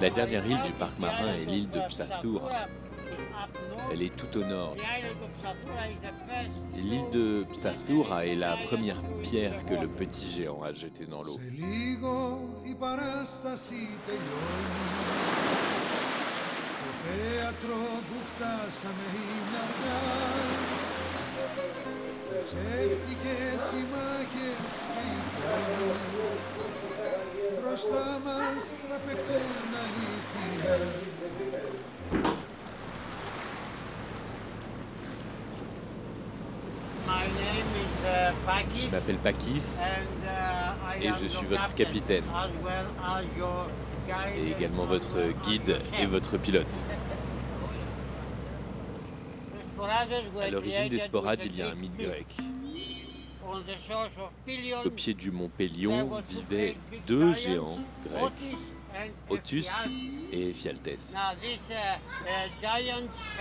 La dernière île du parc marin est l'île de Psathura. Elle est tout au nord. L'île de Psathura est la première pierre que le petit géant a jetée dans l'eau. Je m'appelle Pakis. Et je suis votre capitaine. et également votre guide et votre pilote. À l'origine des sporades, il y a un mythe grec. Au pied du mont Pélion vivaient deux géants grecs, Otus et Ephialtès.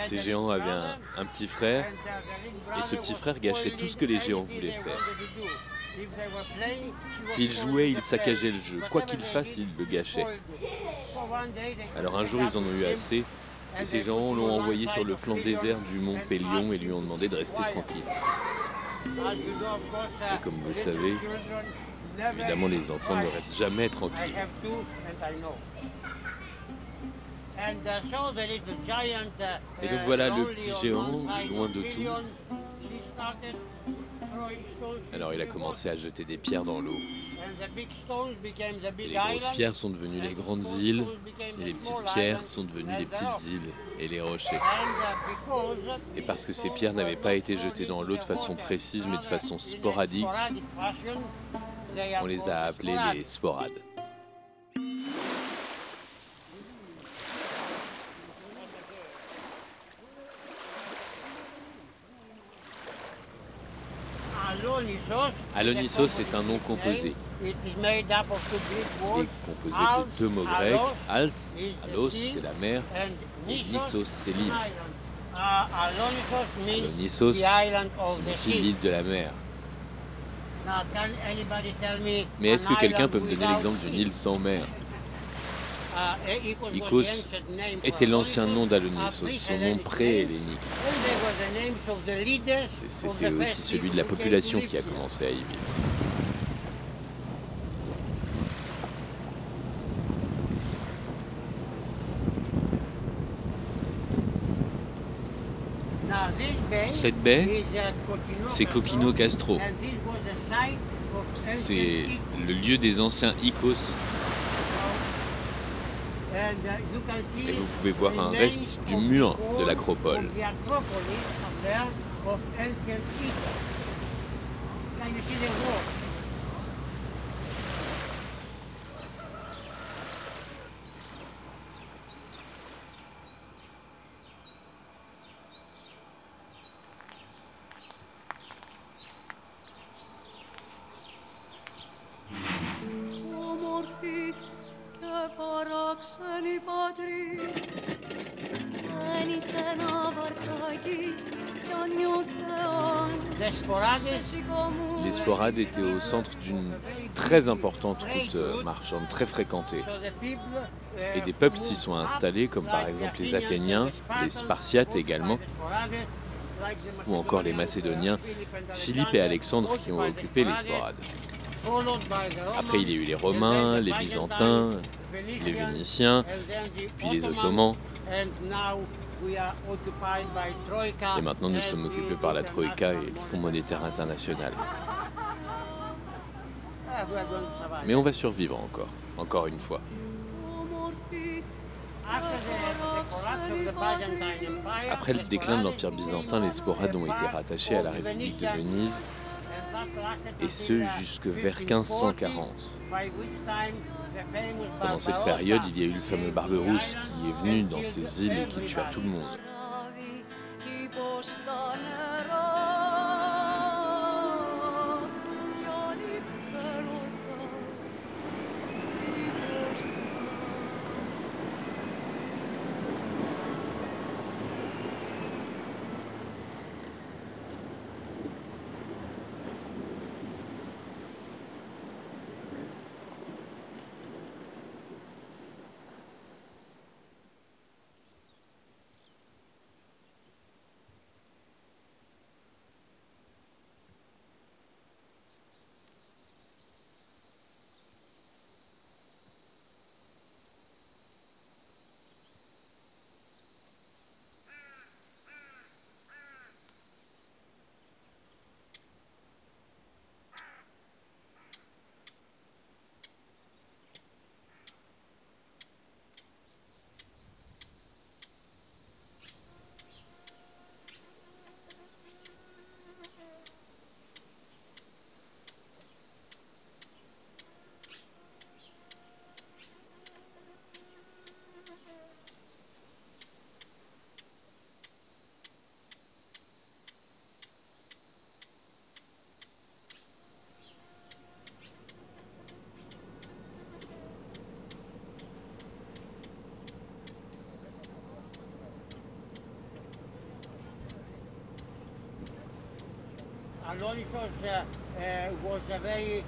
Ces géants avaient un, un petit frère et ce petit frère gâchait tout ce que les géants voulaient faire. S'ils jouaient, ils saccageaient le jeu. Quoi qu'ils fassent, ils le gâchaient. Alors un jour, ils en ont eu assez et ces gens l'ont envoyé sur le flanc désert du mont Pélion et lui ont demandé de rester tranquille. Et comme vous le savez, évidemment, les enfants ne restent jamais tranquilles. Et donc voilà le petit géant, loin de tout. Alors il a commencé à jeter des pierres dans l'eau. Les grosses pierres sont devenues les grandes îles, et les petites pierres sont devenues les petites îles et les rochers. Et parce que ces pierres n'avaient pas été jetées dans l'eau de façon précise, mais de façon sporadique, on les a appelées les sporades. Alonissos est un nom composé. Il est composé de deux mots grecs. Als, alos, c'est la mer, et Nissos, c'est l'île. Alonissos signifie l'île de la mer. Mais est-ce que quelqu'un peut me donner l'exemple d'une île sans mer Ikos était l'ancien nom d'Alonissos, son nom pré-hellénique. C'était aussi celui de la population qui a commencé à y vivre. Cette baie, c'est Coquino Castro. C'est le lieu des anciens Icos. Et vous pouvez voir un reste du mur de l'acropole. Les sporades étaient au centre d'une très importante route euh, marchande, très fréquentée. Et des peuples s'y sont installés, comme par exemple les Athéniens, les Spartiates également, ou encore les Macédoniens, Philippe et Alexandre qui ont occupé les sporades. Après, il y a eu les Romains, les Byzantins, les Vénitiens, puis les Ottomans. Et maintenant, nous sommes occupés par la Troïka et le Fonds monétaire international. Mais on va survivre encore, encore une fois. Après le déclin de l'Empire byzantin, les sporades ont été rattachés à la République de Venise et ce jusque vers 1540. Pendant cette période, il y a eu le fameux Barberousse qui est venu dans ces îles et qui tua tout le monde.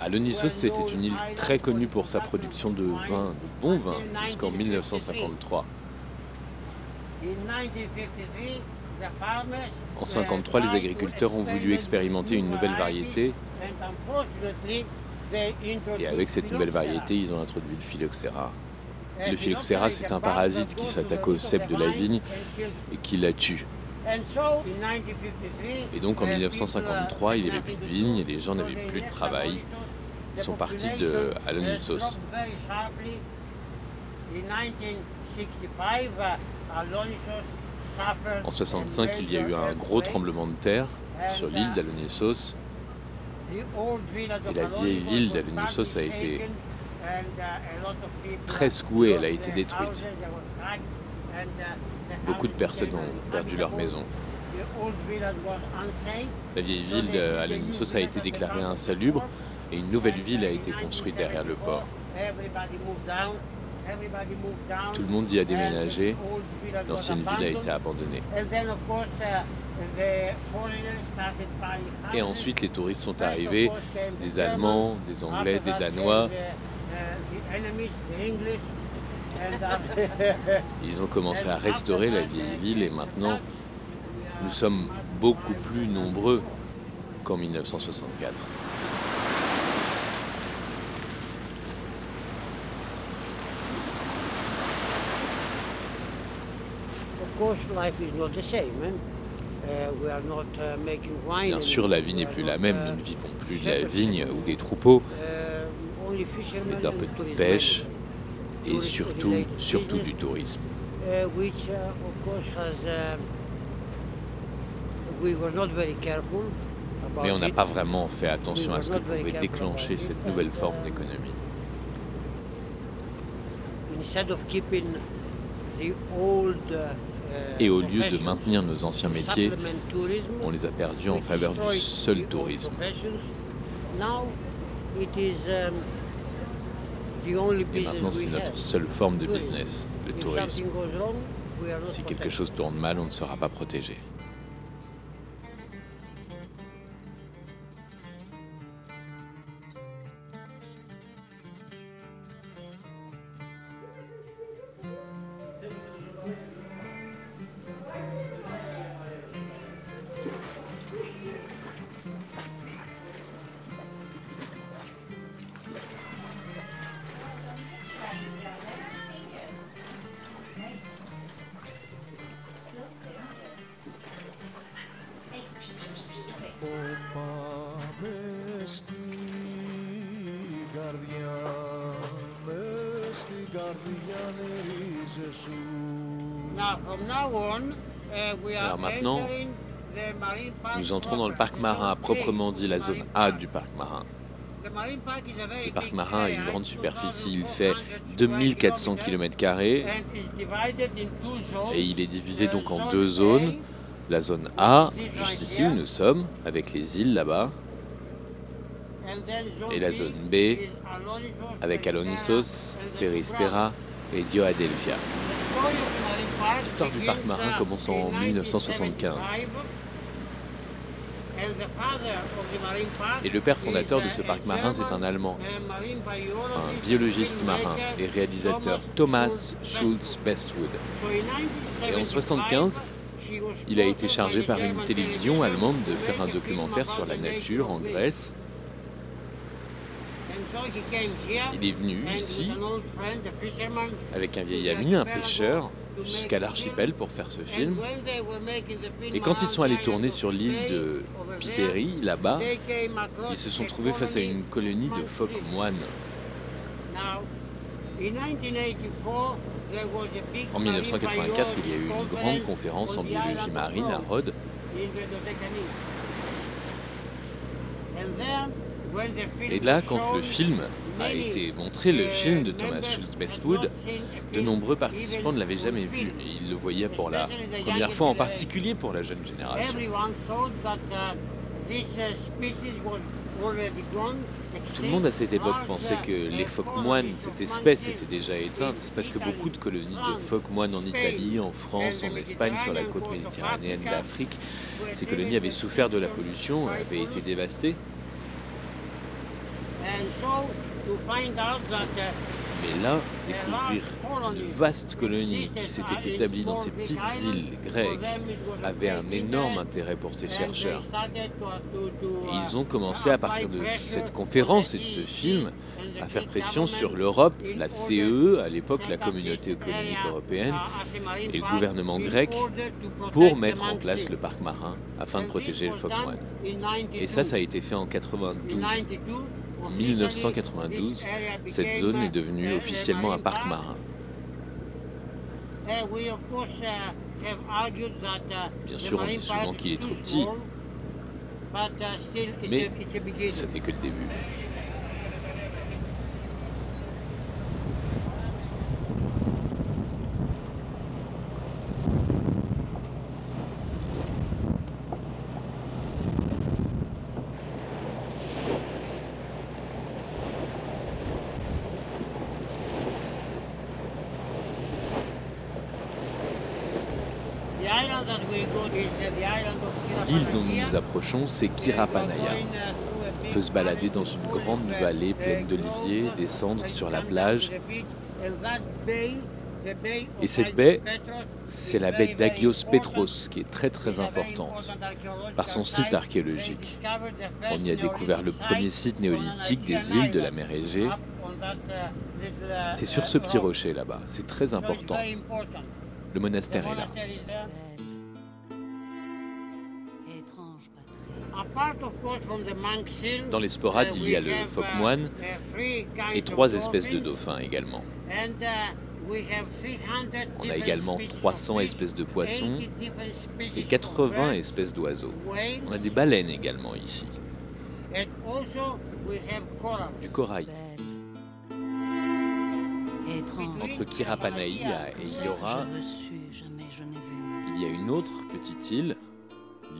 Alonissos, c'était une île très connue pour sa production de vin, de bon vin, jusqu'en 1953. En 1953, les agriculteurs ont voulu expérimenter une nouvelle variété et avec cette nouvelle variété, ils ont introduit le phylloxéra. Le phylloxéra, c'est un parasite qui s'attaque au cep de la vigne et qui la tue. Et donc en 1953, il n'y avait plus de vigne et les gens n'avaient plus de travail. Ils sont partis de Alonissos. En 65, il y a eu un gros tremblement de terre sur l'île d'Alonissos. Et la vieille ville d'Alonissos a été très secouée, elle a été détruite. Beaucoup de personnes ont perdu leur maison. La vieille ville d'Alonissos a été déclarée insalubre et une nouvelle ville a été construite derrière le port. Tout le monde y a déménagé. L'ancienne ville a été abandonnée. Et ensuite, les touristes sont arrivés, des Allemands, des Anglais, des Danois. Ils ont commencé à restaurer la vieille ville et maintenant, nous sommes beaucoup plus nombreux qu'en 1964. Bien sûr, la vie n'est plus la même. Nous ne vivons plus de la vigne ou des troupeaux, uh, mais d'un peu de pêche et surtout, surtout du tourisme. uh, Mais on n'a pas vraiment fait attention à ce que pouvait déclencher cette nouvelle forme d'économie. Et au lieu de maintenir nos anciens métiers, on les a perdus en faveur du seul tourisme. Et maintenant, c'est notre seule forme de business, le tourisme. Si quelque chose tourne mal, on ne sera pas protégé. Alors maintenant, nous entrons dans le parc marin, proprement dit la zone A du parc marin. Le parc marin a une grande superficie, il fait 2400 km et il est divisé donc en deux zones. La zone A, juste ici où nous sommes, avec les îles là-bas, et la zone B, avec Alonissos, Peristera et Dioadelphia. L'histoire du parc marin commence en 1975. Et le père fondateur de ce parc marin, c'est un Allemand, un biologiste marin et réalisateur Thomas Schulz Bestwood. Et en 1975, il a été chargé par une télévision allemande de faire un documentaire sur la nature en Grèce. Il est venu ici avec un vieil ami, un pêcheur, jusqu'à l'archipel pour faire ce film. Et quand ils sont allés tourner sur l'île de Piperi, là-bas, ils se sont trouvés face à une colonie de phoques moines. En 1984, il y a eu une grande conférence en biologie marine à Rhodes. Et là, quand le film a été montré, le film de Thomas Schultz Bestwood, de nombreux participants ne l'avaient jamais vu. ils le voyaient pour la première fois, en particulier pour la jeune génération. Tout le monde à cette époque pensait que les phoques moines, cette espèce, était déjà éteinte, parce que beaucoup de colonies de phoques moines en Italie, en France, en Espagne, sur la côte méditerranéenne d'Afrique, ces colonies avaient souffert de la pollution, avaient été dévastées. Mais là, découvrir une vaste colonie qui s'était établie dans ces petites îles grecques avait un énorme intérêt pour ces chercheurs. Et ils ont commencé à partir de cette conférence et de ce film à faire pression sur l'Europe, la CE, à l'époque la Communauté économique européenne, et le gouvernement grec pour mettre en place le parc marin afin de protéger le phoque moine. Et ça, ça a été fait en 92. En 1992, cette zone est devenue officiellement un parc marin. Bien sûr, on dit souvent qu'il est trop petit, mais ce n'est que le début. L'île dont nous nous approchons, c'est Kirapanaya. On peut se balader dans une grande vallée pleine d'oliviers, descendre sur la plage. Et cette baie, c'est la baie d'Agios Petros, qui est très très importante par son site archéologique. On y a découvert le premier site néolithique des îles de la mer Égée. C'est sur ce petit rocher là-bas, c'est très important. Le monastère est là. Dans les sporades, il y a le phoque moine et trois espèces de dauphins également. On a également 300 espèces de poissons et 80 espèces d'oiseaux. On a des baleines également ici. Du corail. Entre Kirapanaïa et Iora, il y a une autre petite île,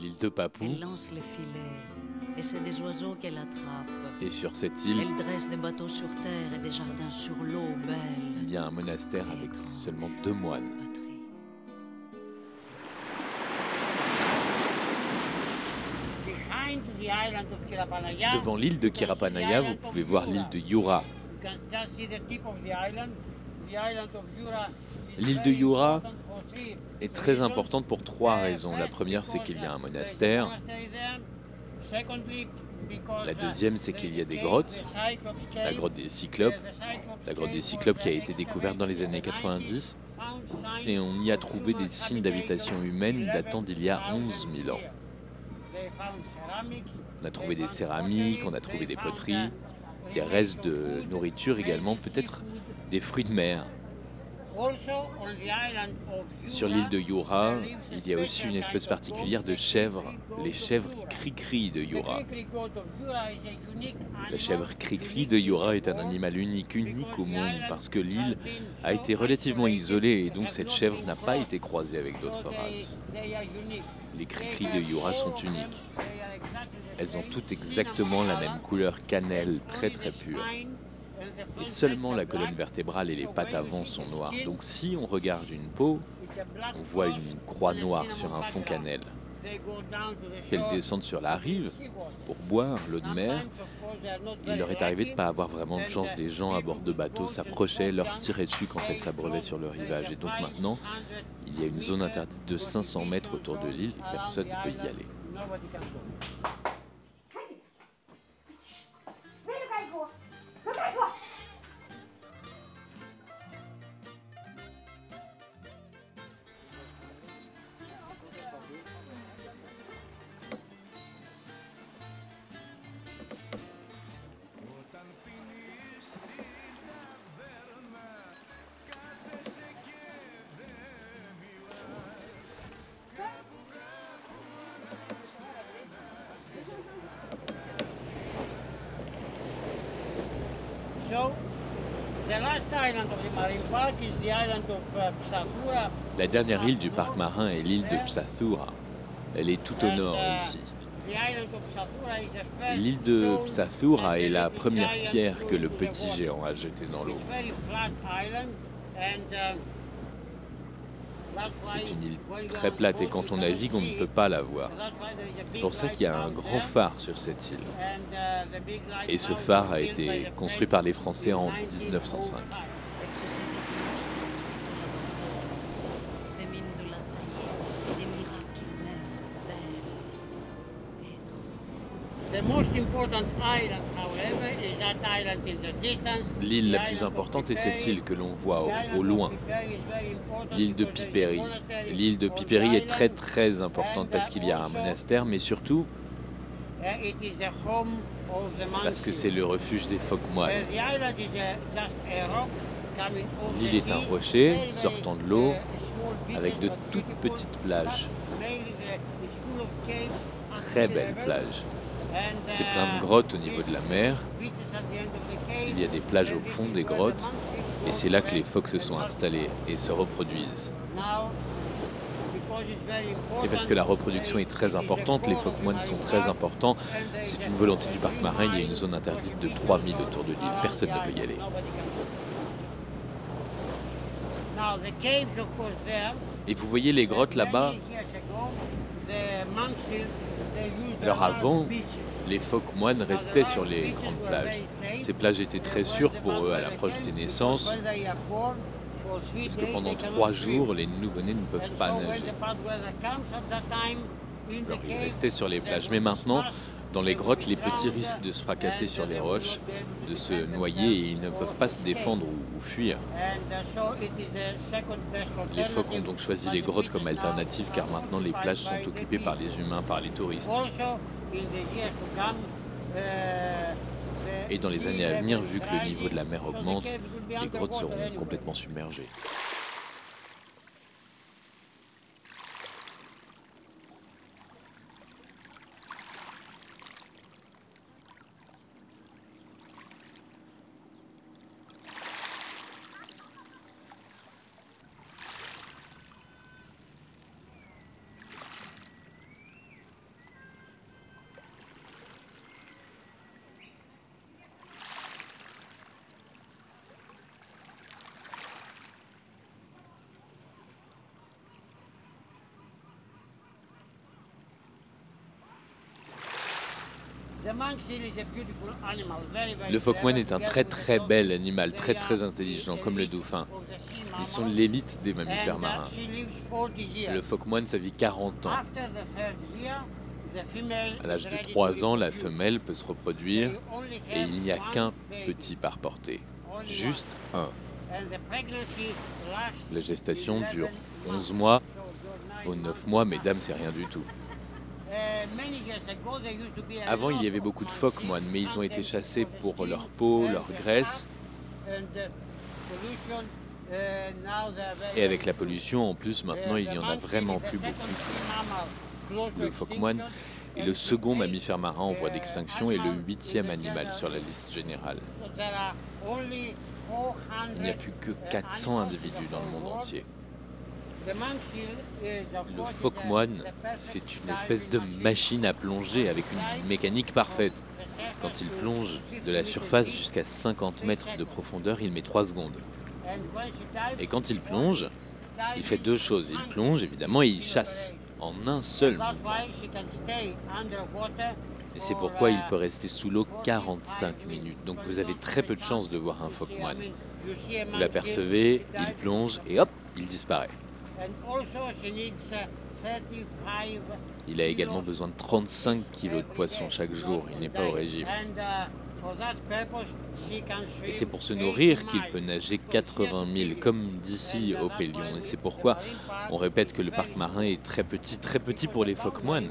l'île de Papou. Elle lance les filets et c'est des oiseaux qu'elle attrape. Et sur cette île, Elle dresse des bateaux sur terre et des jardins sur l'eau belle. il y a un monastère avec seulement deux moines. Devant l'île de Kirapanaya, vous pouvez voir l'île de Yura. L'île de Yura est très importante pour trois raisons. La première, c'est qu'il y a un monastère. La deuxième, c'est qu'il y a des grottes. La grotte des Cyclopes. La grotte des Cyclopes qui a été découverte dans les années 90. Et on y a trouvé des signes d'habitation humaine datant d'il y a 11 000 ans. On a trouvé des céramiques, on a trouvé des poteries, des restes de nourriture également, peut-être des fruits de mer. Sur l'île de Yura, il y a aussi une espèce particulière de chèvre, les chèvres cri-cri de Yura. La chèvre cri-cri de Yura est un animal unique, unique au monde, parce que l'île a été relativement isolée et donc cette chèvre n'a pas été croisée avec d'autres races. Les cri-cri de Yura sont uniques. Elles ont toutes exactement la même couleur cannelle, très très pure. Et seulement la colonne vertébrale et les pattes avant sont noires. Donc si on regarde une peau, on voit une croix noire sur un fond cannelle. Qu'elles descendent sur la rive pour boire l'eau de mer, il leur est arrivé de ne pas avoir vraiment de chance. Des gens à bord de bateaux s'approchaient, leur tiraient dessus quand elles s'abreuvaient sur le rivage. Et donc maintenant, il y a une zone interdite de 500 mètres autour de l'île et personne ne peut y aller. La dernière île du parc marin est l'île de Psathura. Elle est tout au nord ici. L'île de Psathura est la première pierre que le petit géant a jetée dans l'eau. C'est une île très plate et quand on navigue, on ne peut pas la voir. C'est pour ça qu'il y a un grand phare sur cette île. Et ce phare a été construit par les Français en 1905. Elle se saisit de aussi collaborateurs, fait mine de la tailler, et des miracles naissent belles et étranges. The most important island, however, is that island in the distance. L'île la plus importante est cette île que l'on voit au, loin, l'île de Piperi. L'île de Piperi est très très importante parce qu'il y a un monastère, mais surtout parce que c'est le refuge des phoques moines. L'île est un rocher sortant de l'eau avec de toutes petites plages, très plages. and, C'est plein de grottes au niveau de la mer, il y a des plages au fond des grottes et c'est là que les phoques se sont installés et se reproduisent. Et parce que la reproduction est très importante, les phoques moines sont très importants. C'est une volonté du parc marin, il y a une zone interdite de prohibited 3000 autour de l'île, personne ne peut y aller. Et vous voyez les grottes là-bas, Alors avant. Les phoques moines restaient sur les grandes plages. Ces plages étaient très sûres pour eux à l'approche des naissances, parce que pendant trois jours, les nouveau-nés ne peuvent pas nager. Alors ils restaient sur les plages. Mais maintenant, dans les grottes, les petits risquent de se fracasser sur les roches, de se noyer et ils ne peuvent pas se défendre ou, ou fuir. Les phoques ont donc choisi les grottes comme alternative car maintenant les plages sont occupées par les humains, par les touristes. Et dans les années à venir, vu que le niveau de la mer augmente, les grottes seront complètement submergées. Le moine est un très très bel animal, très très intelligent, comme le dauphin. Ils sont l'élite des mammifères marins. Le moine, ça vit 40 ans. À l'âge de 3 ans, la femelle peut se reproduire et il n'y a qu'un petit par portée. Juste un. La gestation dure 11 mois. Aux 9 mois, mesdames, c'est rien du tout. Avant, il y avait beaucoup de phoques moines, mais ils ont été chassés pour leur peau, leur graisse. Et avec la pollution, en plus, maintenant, il n'y en a vraiment plus beaucoup. Le phoque moine est le second mammifère marin en voie d'extinction et le huitième animal sur la liste générale. Il n'y a plus que 400 individus dans le monde entier. Le phoque moine, c'est une espèce de machine à plonger avec une mécanique parfaite. Quand il plonge de la surface jusqu'à 50 mètres de profondeur, il met 3 secondes. Et quand il plonge, il fait deux choses. Il plonge, évidemment, et il chasse en un seul mouvement. Et c'est pourquoi il peut rester sous l'eau 45 minutes. Donc vous avez très peu de chances de voir un phoque moine. Vous l'apercevez, il plonge et hop, il disparaît. Il a également besoin de 35 kilos de poisson chaque jour. Il n'est pas au régime. Et c'est pour se nourrir qu'il peut nager 80 000, comme d'ici au Pélion. Et c'est pourquoi on répète que le parc marin est très petit, très petit pour les phoques moines.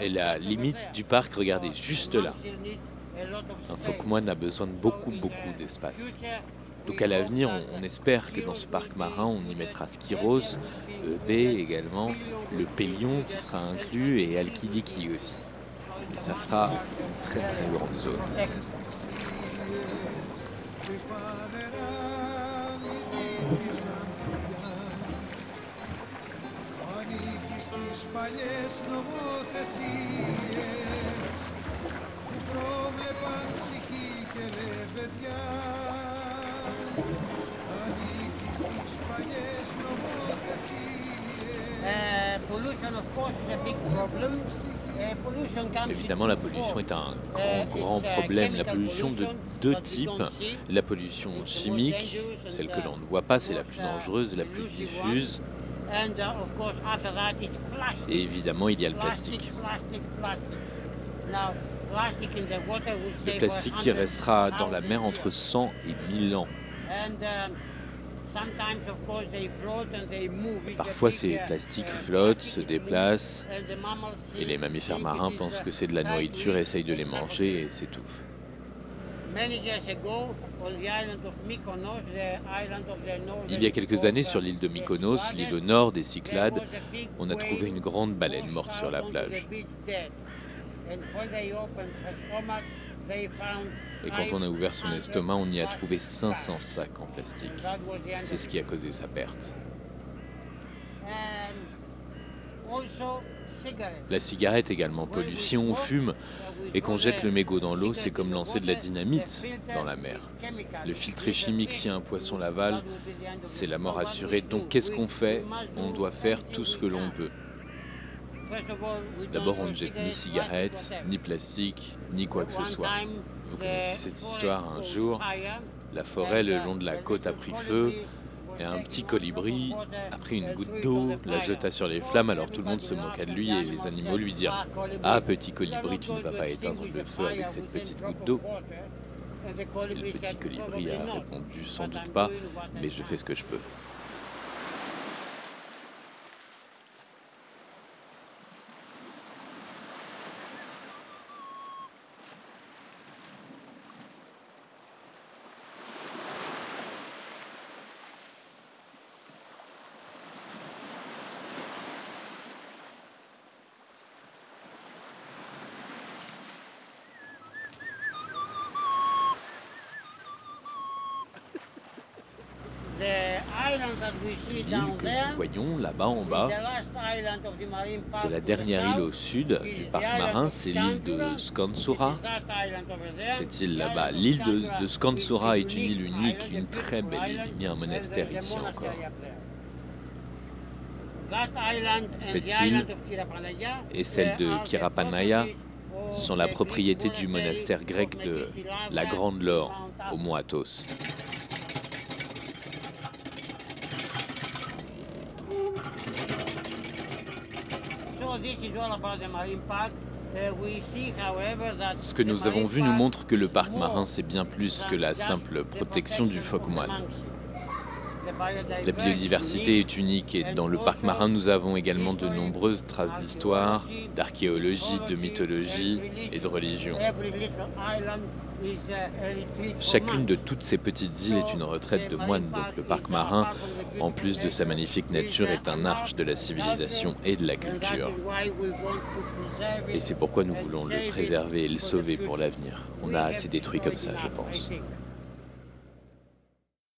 Et la limite du parc, regardez, juste là. Un phoque moine a besoin de beaucoup, beaucoup d'espace. Donc à l'avenir, on, espère que dans ce parc marin, on y mettra Skyros, euh, EB également, le Pélion qui sera inclus et Alkidiki aussi. Ça fera une très très grande zone. Évidemment, la pollution est un grand, grand problème. La pollution de deux types. La pollution chimique, celle que l'on ne voit pas, c'est la plus dangereuse, la plus diffuse. Et évidemment, il y a le plastique. Le plastique qui restera dans la mer entre 100 et 1000 ans. Parfois, ces plastiques flottent, se déplacent, et les mammifères marins pensent que c'est de la nourriture, essayent de les manger et s'étouffent. Il y a quelques années, sur l'île de Mykonos, l'île au nord des Cyclades, on a trouvé une grande baleine morte sur la plage. Et quand on a ouvert son estomac, on y a trouvé 500 sacs en plastique. C'est ce qui a causé sa perte. La cigarette également pollue. Si on fume et qu'on jette le mégot dans l'eau, c'est comme lancer de la dynamite dans la mer. Le filtre chimique, si un poisson l'avale, c'est la mort assurée. Donc qu'est-ce qu'on fait? On doit faire tout ce que l'on peut. D'abord, on ne jette ni cigarettes, ni plastique, ni quoi que ce soit. Vous connaissez cette histoire, un jour, la forêt le long de la côte a pris feu, et un petit colibri a pris une goutte d'eau, la jeta sur les flammes, alors tout le monde se moqua de lui et les animaux lui dirent « Ah, petit colibri, tu ne vas pas éteindre le feu avec cette petite goutte d'eau » Et le petit colibri a répondu « Sans doute pas, mais je fais ce que je peux ». L'île que nous voyons là-bas en bas, c'est la dernière île au sud du parc marin, c'est l'île de Skansura. Cette île là-bas, l'île de, Skansura est une île unique, une très belle île. Il y a un monastère ici encore. Cette île et celle de Kirapanaya sont la propriété du monastère grec de la Grande Laure au Ce que nous avons vu nous montre que le parc marin, c'est bien plus que la simple protection du phoque moine. La biodiversité est unique et dans le parc marin, nous avons également de nombreuses traces d'histoire, d'archéologie, de mythologie et de religion. Chacune de toutes ces petites îles est une retraite de moines, donc le parc marin, en plus de sa magnifique nature, est un arche de la civilisation et de la culture. Et c'est pourquoi nous voulons le préserver et le sauver pour l'avenir. On a assez détruit comme ça, je pense.